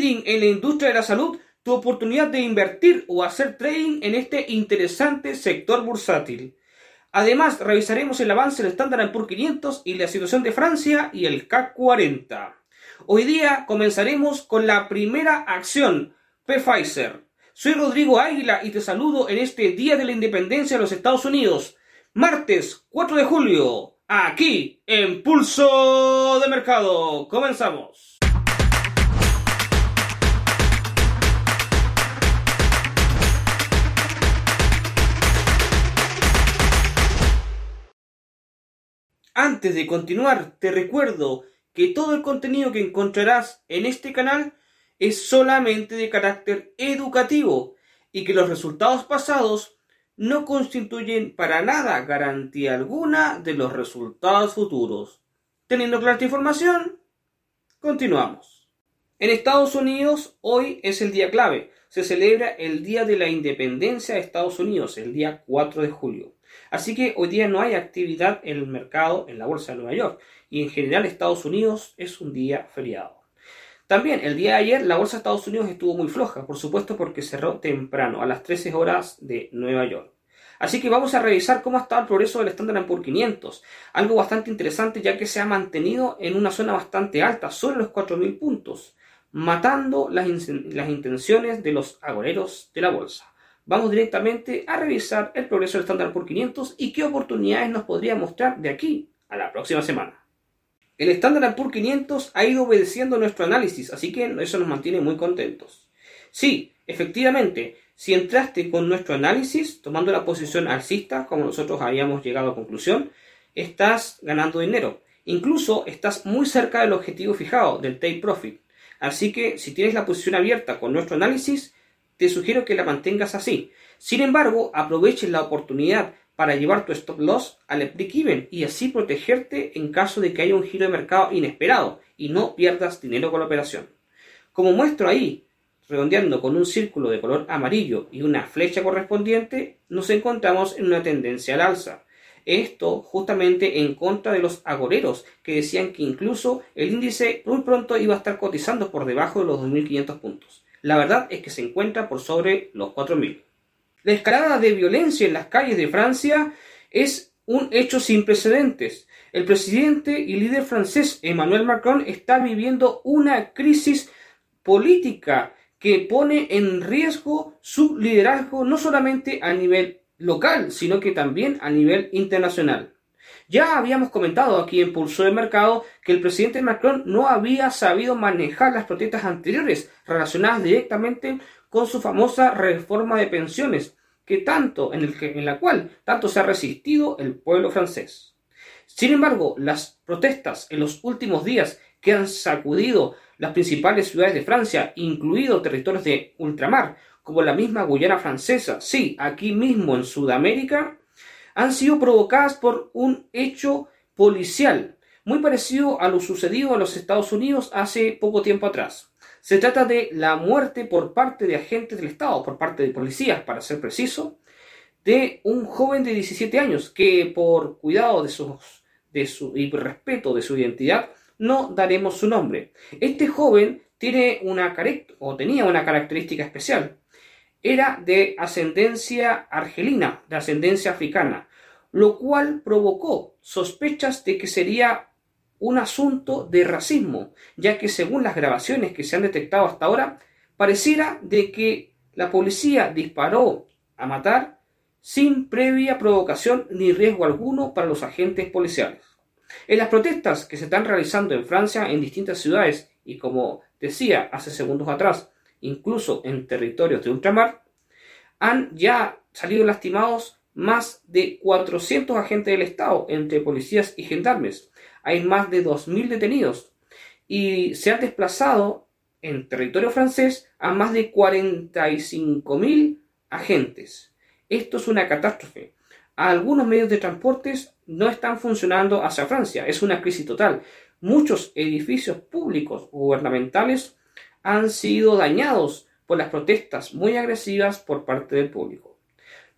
trading en la industria de la salud, tu oportunidad de invertir o hacer trading en este interesante sector bursátil. Además, revisaremos el avance del Standard Poor's 500 y la situación de Francia y el CAC 40. Hoy día comenzaremos con la primera acción, Pfizer. Soy Rodrigo Águila y te saludo en este Día de la Independencia de los Estados Unidos, martes 4 de julio, aquí en Pulso de Mercado. Comenzamos. Antes de continuar, te recuerdo que todo el contenido que encontrarás en este canal es solamente de carácter educativo y que los resultados pasados no constituyen para nada garantía alguna de los resultados futuros. Teniendo clara esta información, continuamos. En Estados Unidos hoy es el día clave. Se celebra el Día de la Independencia de Estados Unidos, el día 4 de julio. Así que hoy día no hay actividad en el mercado en la Bolsa de Nueva York y en general Estados Unidos es un día feriado. También el día de ayer la Bolsa de Estados Unidos estuvo muy floja, por supuesto porque cerró temprano, a las 13 horas de Nueva York. Así que vamos a revisar cómo está el progreso del Standard Poor's 500. Algo bastante interesante ya que se ha mantenido en una zona bastante alta, sobre los 4.000 puntos, matando las, las intenciones de los agoreros de la bolsa vamos directamente a revisar el progreso del Standard por 500 y qué oportunidades nos podría mostrar de aquí a la próxima semana. El Standard Poor's 500 ha ido obedeciendo nuestro análisis, así que eso nos mantiene muy contentos. Sí, efectivamente, si entraste con nuestro análisis, tomando la posición alcista, como nosotros habíamos llegado a conclusión, estás ganando dinero. Incluso estás muy cerca del objetivo fijado, del take profit. Así que si tienes la posición abierta con nuestro análisis, te sugiero que la mantengas así. Sin embargo, aproveches la oportunidad para llevar tu stop loss al break-even y así protegerte en caso de que haya un giro de mercado inesperado y no pierdas dinero con la operación. Como muestro ahí, redondeando con un círculo de color amarillo y una flecha correspondiente, nos encontramos en una tendencia al alza. Esto justamente en contra de los agoreros que decían que incluso el índice muy pronto iba a estar cotizando por debajo de los 2.500 puntos. La verdad es que se encuentra por sobre los 4.000. La escalada de violencia en las calles de Francia es un hecho sin precedentes. El presidente y líder francés Emmanuel Macron está viviendo una crisis política que pone en riesgo su liderazgo no solamente a nivel local, sino que también a nivel internacional. Ya habíamos comentado aquí en Pulso de Mercado que el presidente Macron no había sabido manejar las protestas anteriores relacionadas directamente con su famosa reforma de pensiones, que tanto en, el que, en la cual tanto se ha resistido el pueblo francés. Sin embargo, las protestas en los últimos días que han sacudido las principales ciudades de Francia, incluidos territorios de ultramar, como la misma Guyana francesa, sí, aquí mismo en Sudamérica, han sido provocadas por un hecho policial muy parecido a lo sucedido en los Estados Unidos hace poco tiempo atrás. Se trata de la muerte por parte de agentes del Estado, por parte de policías, para ser preciso, de un joven de 17 años que por cuidado de, sus, de su, y respeto de su identidad no daremos su nombre. Este joven tiene una o tenía una característica especial era de ascendencia argelina, de ascendencia africana, lo cual provocó sospechas de que sería un asunto de racismo, ya que según las grabaciones que se han detectado hasta ahora, pareciera de que la policía disparó a matar sin previa provocación ni riesgo alguno para los agentes policiales. En las protestas que se están realizando en Francia en distintas ciudades y como decía hace segundos atrás, incluso en territorios de ultramar, han ya salido lastimados más de 400 agentes del Estado, entre policías y gendarmes. Hay más de 2.000 detenidos y se han desplazado en territorio francés a más de 45.000 agentes. Esto es una catástrofe. Algunos medios de transportes no están funcionando hacia Francia. Es una crisis total. Muchos edificios públicos gubernamentales han sido dañados por las protestas muy agresivas por parte del público.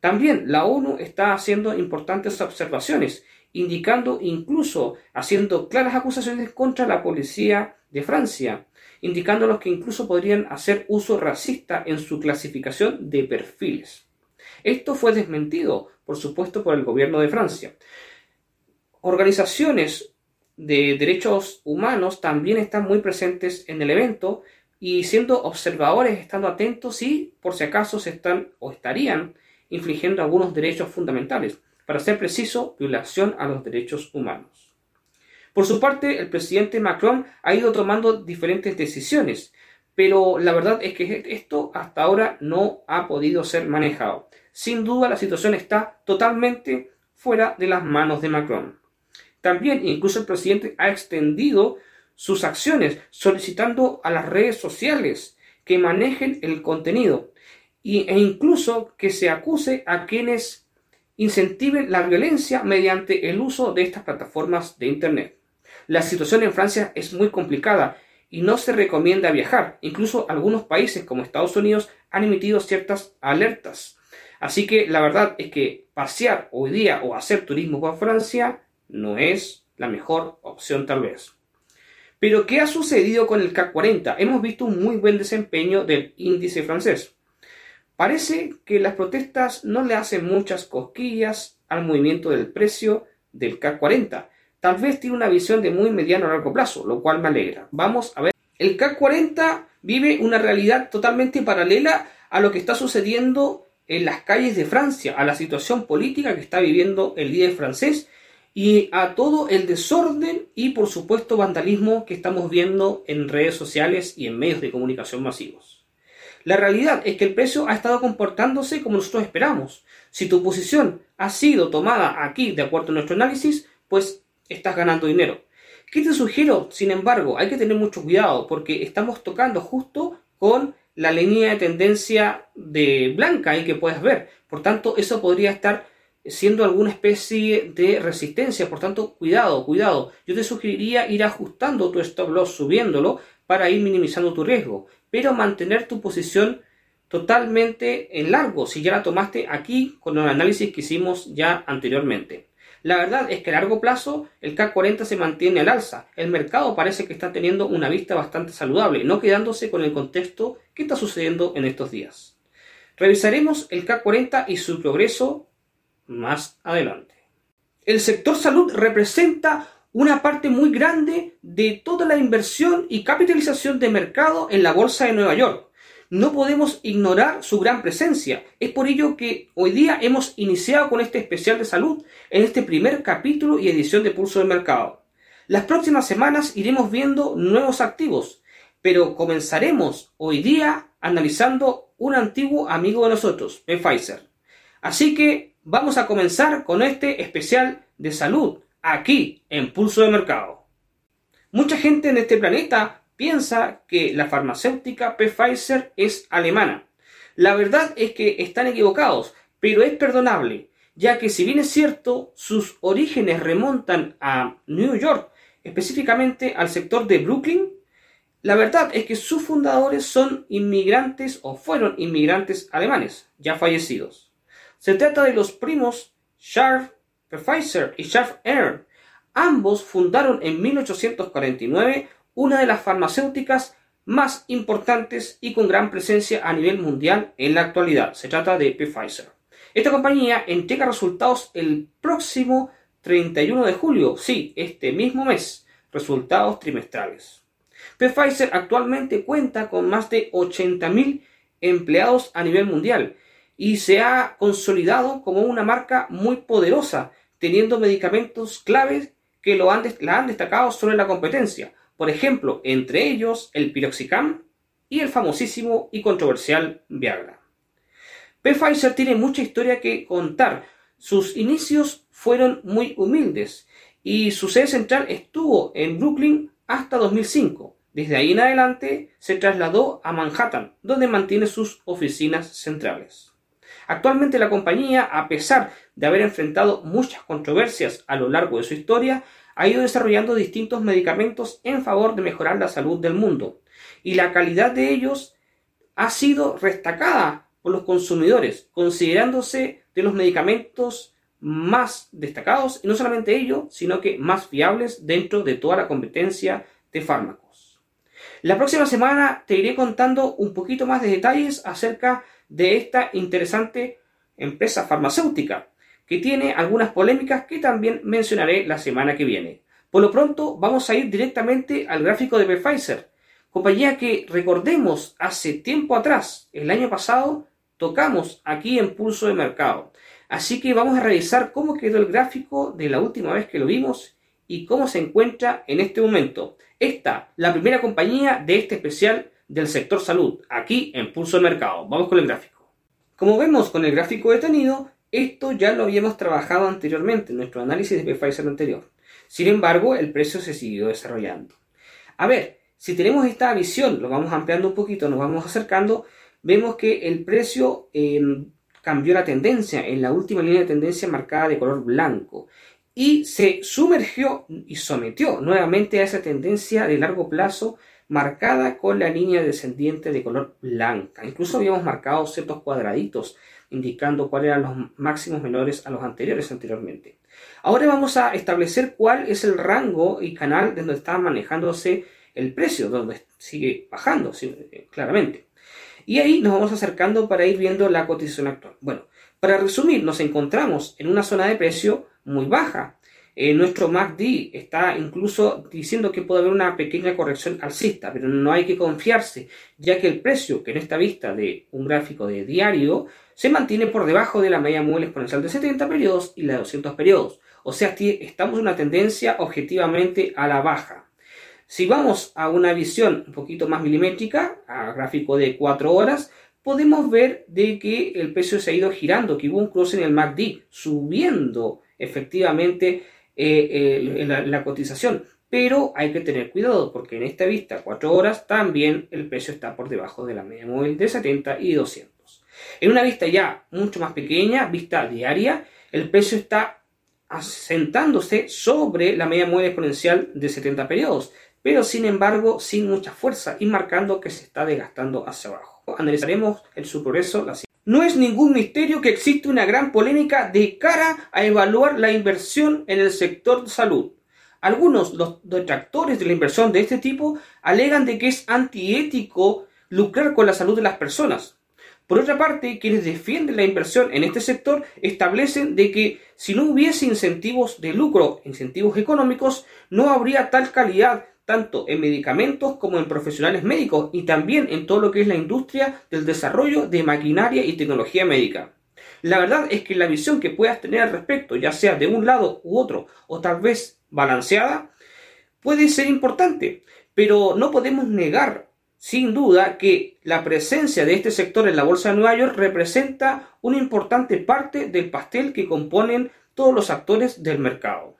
También la ONU está haciendo importantes observaciones, indicando incluso haciendo claras acusaciones contra la policía de Francia indicándonos que incluso podrían hacer uso racista en su clasificación de perfiles. Esto fue desmentido, por supuesto, por el gobierno de Francia. Organizaciones de derechos humanos también están muy presentes en el evento y siendo observadores, estando atentos si por si acaso se están o estarían infligiendo algunos derechos fundamentales, para ser preciso, violación a los derechos humanos. Por su parte, el presidente Macron ha ido tomando diferentes decisiones, pero la verdad es que esto hasta ahora no ha podido ser manejado. Sin duda, la situación está totalmente fuera de las manos de Macron. También, incluso el presidente ha extendido sus acciones solicitando a las redes sociales que manejen el contenido e incluso que se acuse a quienes incentiven la violencia mediante el uso de estas plataformas de Internet. La situación en Francia es muy complicada y no se recomienda viajar. Incluso algunos países como Estados Unidos han emitido ciertas alertas. Así que la verdad es que pasear hoy día o hacer turismo por Francia no es la mejor opción tal vez. Pero ¿qué ha sucedido con el CAC 40? Hemos visto un muy buen desempeño del índice francés. Parece que las protestas no le hacen muchas cosquillas al movimiento del precio del CAC 40. Tal vez tiene una visión de muy mediano a largo plazo, lo cual me alegra. Vamos a ver. El CAC 40 vive una realidad totalmente paralela a lo que está sucediendo en las calles de Francia, a la situación política que está viviendo el líder francés y a todo el desorden y por supuesto vandalismo que estamos viendo en redes sociales y en medios de comunicación masivos. La realidad es que el precio ha estado comportándose como nosotros esperamos. Si tu posición ha sido tomada aquí de acuerdo a nuestro análisis, pues estás ganando dinero. ¿Qué te sugiero? Sin embargo, hay que tener mucho cuidado porque estamos tocando justo con la línea de tendencia de blanca ahí que puedes ver. Por tanto, eso podría estar siendo alguna especie de resistencia. Por tanto, cuidado, cuidado. Yo te sugeriría ir ajustando tu stop loss, subiéndolo para ir minimizando tu riesgo pero mantener tu posición totalmente en largo si ya la tomaste aquí con el análisis que hicimos ya anteriormente. La verdad es que a largo plazo el CAC 40 se mantiene al alza. El mercado parece que está teniendo una vista bastante saludable, no quedándose con el contexto que está sucediendo en estos días. Revisaremos el CAC 40 y su progreso más adelante. El sector salud representa una parte muy grande de toda la inversión y capitalización de mercado en la Bolsa de Nueva York. No podemos ignorar su gran presencia. Es por ello que hoy día hemos iniciado con este especial de salud en este primer capítulo y edición de Pulso del Mercado. Las próximas semanas iremos viendo nuevos activos, pero comenzaremos hoy día analizando un antiguo amigo de nosotros, Pfizer. Así que vamos a comenzar con este especial de salud aquí en Pulso de Mercado. Mucha gente en este planeta piensa que la farmacéutica Pfizer es alemana. La verdad es que están equivocados, pero es perdonable, ya que si bien es cierto, sus orígenes remontan a New York, específicamente al sector de Brooklyn, la verdad es que sus fundadores son inmigrantes o fueron inmigrantes alemanes, ya fallecidos. Se trata de los primos Charles Pfizer y Charles Air. Ambos fundaron en 1849 una de las farmacéuticas más importantes y con gran presencia a nivel mundial en la actualidad. Se trata de Pfizer. Esta compañía entrega resultados el próximo 31 de julio, sí, este mismo mes, resultados trimestrales. Pfizer actualmente cuenta con más de 80.000 empleados a nivel mundial y se ha consolidado como una marca muy poderosa teniendo medicamentos claves que lo han, la han destacado sobre la competencia. Por ejemplo, entre ellos el piroxicam y el famosísimo y controversial Viagra. Pfizer tiene mucha historia que contar. Sus inicios fueron muy humildes y su sede central estuvo en Brooklyn hasta 2005. Desde ahí en adelante se trasladó a Manhattan, donde mantiene sus oficinas centrales. Actualmente la compañía, a pesar de haber enfrentado muchas controversias a lo largo de su historia, ha ido desarrollando distintos medicamentos en favor de mejorar la salud del mundo. Y la calidad de ellos ha sido destacada por los consumidores, considerándose de los medicamentos más destacados, y no solamente ellos, sino que más fiables dentro de toda la competencia de fármacos. La próxima semana te iré contando un poquito más de detalles acerca de esta interesante empresa farmacéutica que tiene algunas polémicas que también mencionaré la semana que viene. Por lo pronto vamos a ir directamente al gráfico de Pfizer, compañía que recordemos hace tiempo atrás, el año pasado, tocamos aquí en pulso de mercado. Así que vamos a revisar cómo quedó el gráfico de la última vez que lo vimos y cómo se encuentra en este momento. Esta, la primera compañía de este especial del sector salud, aquí en Pulso de Mercado. Vamos con el gráfico. Como vemos con el gráfico detenido, esto ya lo habíamos trabajado anteriormente en nuestro análisis de Pfizer anterior. Sin embargo, el precio se siguió desarrollando. A ver, si tenemos esta visión, lo vamos ampliando un poquito, nos vamos acercando, vemos que el precio em, cambió la tendencia en la última línea de tendencia marcada de color blanco y se sumergió y sometió nuevamente a esa tendencia de largo plazo marcada con la línea descendiente de color blanca. Incluso habíamos marcado ciertos cuadraditos indicando cuáles eran los máximos menores a los anteriores anteriormente. Ahora vamos a establecer cuál es el rango y canal donde está manejándose el precio, donde sigue bajando claramente. Y ahí nos vamos acercando para ir viendo la cotización actual. Bueno, para resumir, nos encontramos en una zona de precio muy baja. Eh, nuestro MACD está incluso diciendo que puede haber una pequeña corrección alcista, pero no hay que confiarse, ya que el precio que en esta vista de un gráfico de diario se mantiene por debajo de la media móvil exponencial de 70 periodos y la de 200 periodos. O sea, estamos en una tendencia objetivamente a la baja. Si vamos a una visión un poquito más milimétrica, a gráfico de 4 horas, podemos ver de que el precio se ha ido girando, que hubo un cruce en el MACD, subiendo efectivamente eh, la, cotización. Pero hay que tener cuidado porque en esta vista, 4 horas, también el precio está por debajo de la media móvil de 70 y 200. En una vista ya mucho más pequeña, vista diaria, el precio está asentándose sobre la media móvil exponencial de 70 periodos, pero sin embargo sin mucha fuerza y marcando que se está desgastando hacia abajo analizaremos en su progreso la No es ningún misterio que existe una gran polémica de cara a evaluar la inversión en el sector salud. Algunos los detractores de la inversión de este tipo alegan de que es antiético lucrar con la salud de las personas. Por otra parte, quienes defienden la inversión en este sector establecen de que si no hubiese incentivos de lucro, incentivos económicos, no habría tal calidad tanto en medicamentos como en profesionales médicos y también en todo lo que es la industria del desarrollo de maquinaria y tecnología médica. La verdad es que la visión que puedas tener al respecto, ya sea de un lado u otro, o tal vez balanceada, puede ser importante, pero no podemos negar sin duda que la presencia de este sector en la Bolsa de Nueva York representa una importante parte del pastel que componen todos los actores del mercado.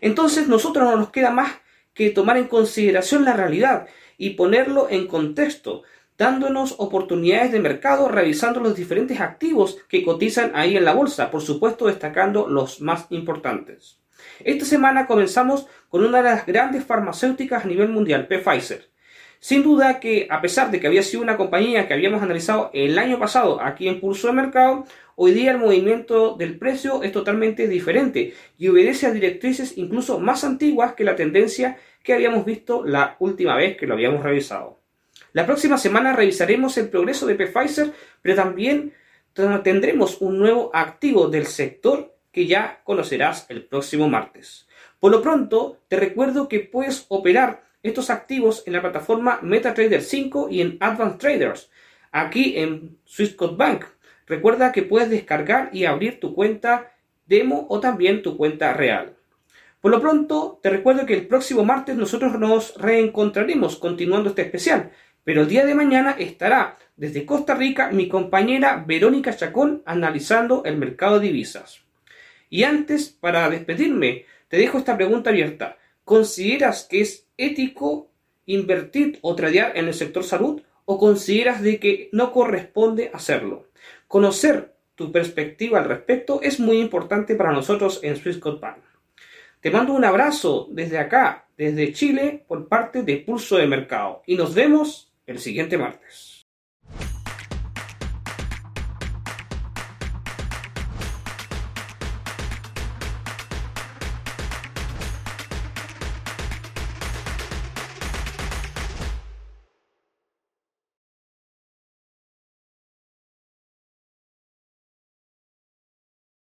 Entonces nosotros no nos queda más que tomar en consideración la realidad y ponerlo en contexto, dándonos oportunidades de mercado, revisando los diferentes activos que cotizan ahí en la bolsa, por supuesto destacando los más importantes. Esta semana comenzamos con una de las grandes farmacéuticas a nivel mundial, Pfizer. Sin duda que, a pesar de que había sido una compañía que habíamos analizado el año pasado aquí en Pulso de Mercado, hoy día el movimiento del precio es totalmente diferente y obedece a directrices incluso más antiguas que la tendencia que habíamos visto la última vez que lo habíamos revisado. La próxima semana revisaremos el progreso de Pfizer, pero también tendremos un nuevo activo del sector que ya conocerás el próximo martes. Por lo pronto, te recuerdo que puedes operar estos activos en la plataforma MetaTrader 5 y en Advanced Traders, aquí en Swissquote Bank. Recuerda que puedes descargar y abrir tu cuenta demo o también tu cuenta real. Por lo pronto, te recuerdo que el próximo martes nosotros nos reencontraremos continuando este especial, pero el día de mañana estará desde Costa Rica mi compañera Verónica Chacón analizando el mercado de divisas. Y antes, para despedirme, te dejo esta pregunta abierta. ¿Consideras que es ético invertir o tradear en el sector salud o consideras de que no corresponde hacerlo? Conocer tu perspectiva al respecto es muy importante para nosotros en Swissquote Bank. Te mando un abrazo desde acá, desde Chile, por parte de Pulso de Mercado y nos vemos el siguiente martes.